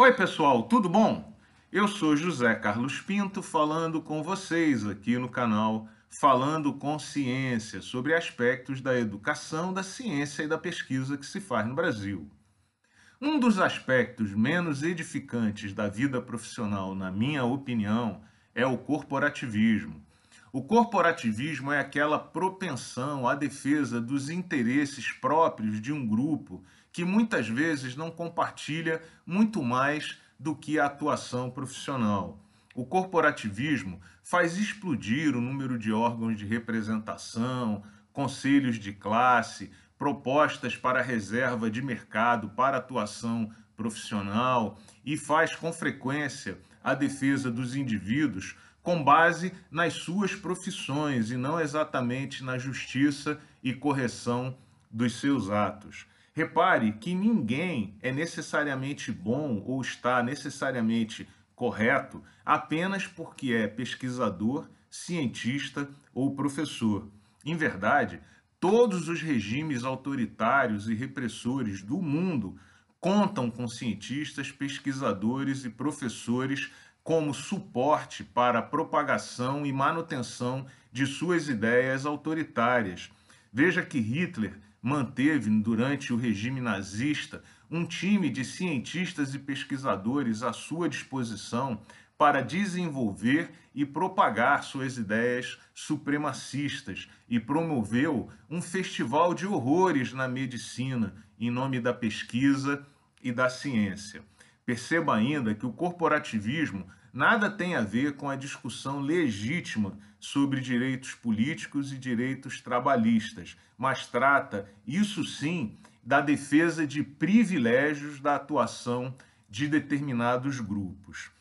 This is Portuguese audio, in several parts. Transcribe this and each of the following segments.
Oi, pessoal, tudo bom? Eu sou José Carlos Pinto falando com vocês aqui no canal Falando com Ciência sobre aspectos da educação, da ciência e da pesquisa que se faz no Brasil. Um dos aspectos menos edificantes da vida profissional, na minha opinião, é o corporativismo. O corporativismo é aquela propensão à defesa dos interesses próprios de um grupo que muitas vezes não compartilha muito mais do que a atuação profissional. O corporativismo faz explodir o número de órgãos de representação, conselhos de classe, propostas para reserva de mercado para atuação profissional e faz com frequência a defesa dos indivíduos com base nas suas profissões e não exatamente na justiça e correção dos seus atos. Repare que ninguém é necessariamente bom ou está necessariamente correto apenas porque é pesquisador, cientista ou professor. Em verdade, todos os regimes autoritários e repressores do mundo contam com cientistas, pesquisadores e professores como suporte para a propagação e manutenção de suas ideias autoritárias. Veja que Hitler manteve, durante o regime nazista, um time de cientistas e pesquisadores à sua disposição para desenvolver e propagar suas ideias supremacistas e promoveu um festival de horrores na medicina em nome da pesquisa e da ciência. Perceba ainda que o corporativismo nada tem a ver com a discussão legítima sobre direitos políticos e direitos trabalhistas, mas trata, isso sim, da defesa de privilégios da atuação de determinados grupos.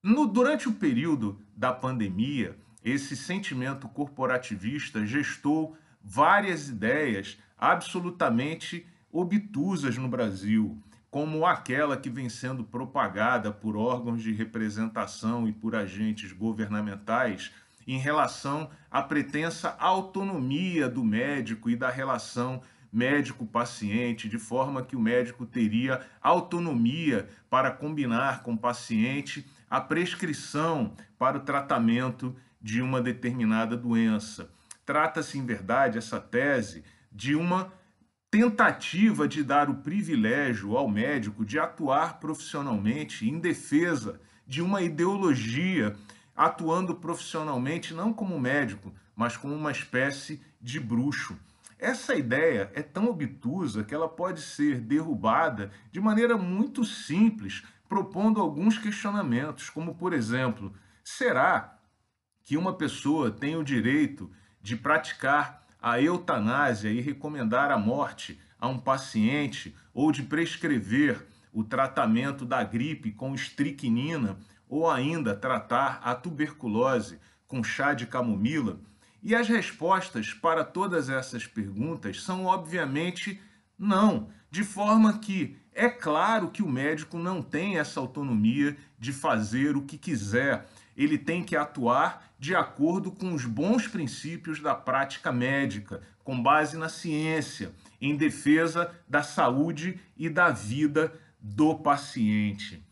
No, durante o período da pandemia, esse sentimento corporativista gestou várias ideias absolutamente obtusas no Brasil como aquela que vem sendo propagada por órgãos de representação e por agentes governamentais em relação à pretensa autonomia do médico e da relação médico-paciente, de forma que o médico teria autonomia para combinar com o paciente a prescrição para o tratamento de uma determinada doença. Trata-se, em verdade, essa tese de uma tentativa de dar o privilégio ao médico de atuar profissionalmente em defesa de uma ideologia, atuando profissionalmente não como médico, mas como uma espécie de bruxo. Essa ideia é tão obtusa que ela pode ser derrubada de maneira muito simples, propondo alguns questionamentos, como por exemplo, será que uma pessoa tem o direito de praticar a eutanásia e recomendar a morte a um paciente ou de prescrever o tratamento da gripe com estricnina ou ainda tratar a tuberculose com chá de camomila? E as respostas para todas essas perguntas são obviamente não, de forma que é claro que o médico não tem essa autonomia de fazer o que quiser ele tem que atuar de acordo com os bons princípios da prática médica, com base na ciência, em defesa da saúde e da vida do paciente.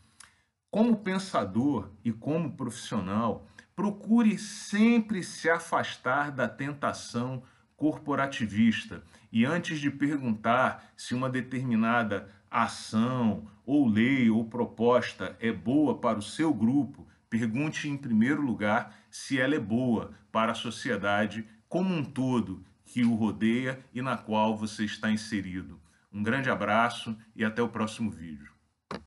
Como pensador e como profissional, procure sempre se afastar da tentação corporativista e antes de perguntar se uma determinada ação ou lei ou proposta é boa para o seu grupo, Pergunte, em primeiro lugar, se ela é boa para a sociedade como um todo que o rodeia e na qual você está inserido. Um grande abraço e até o próximo vídeo.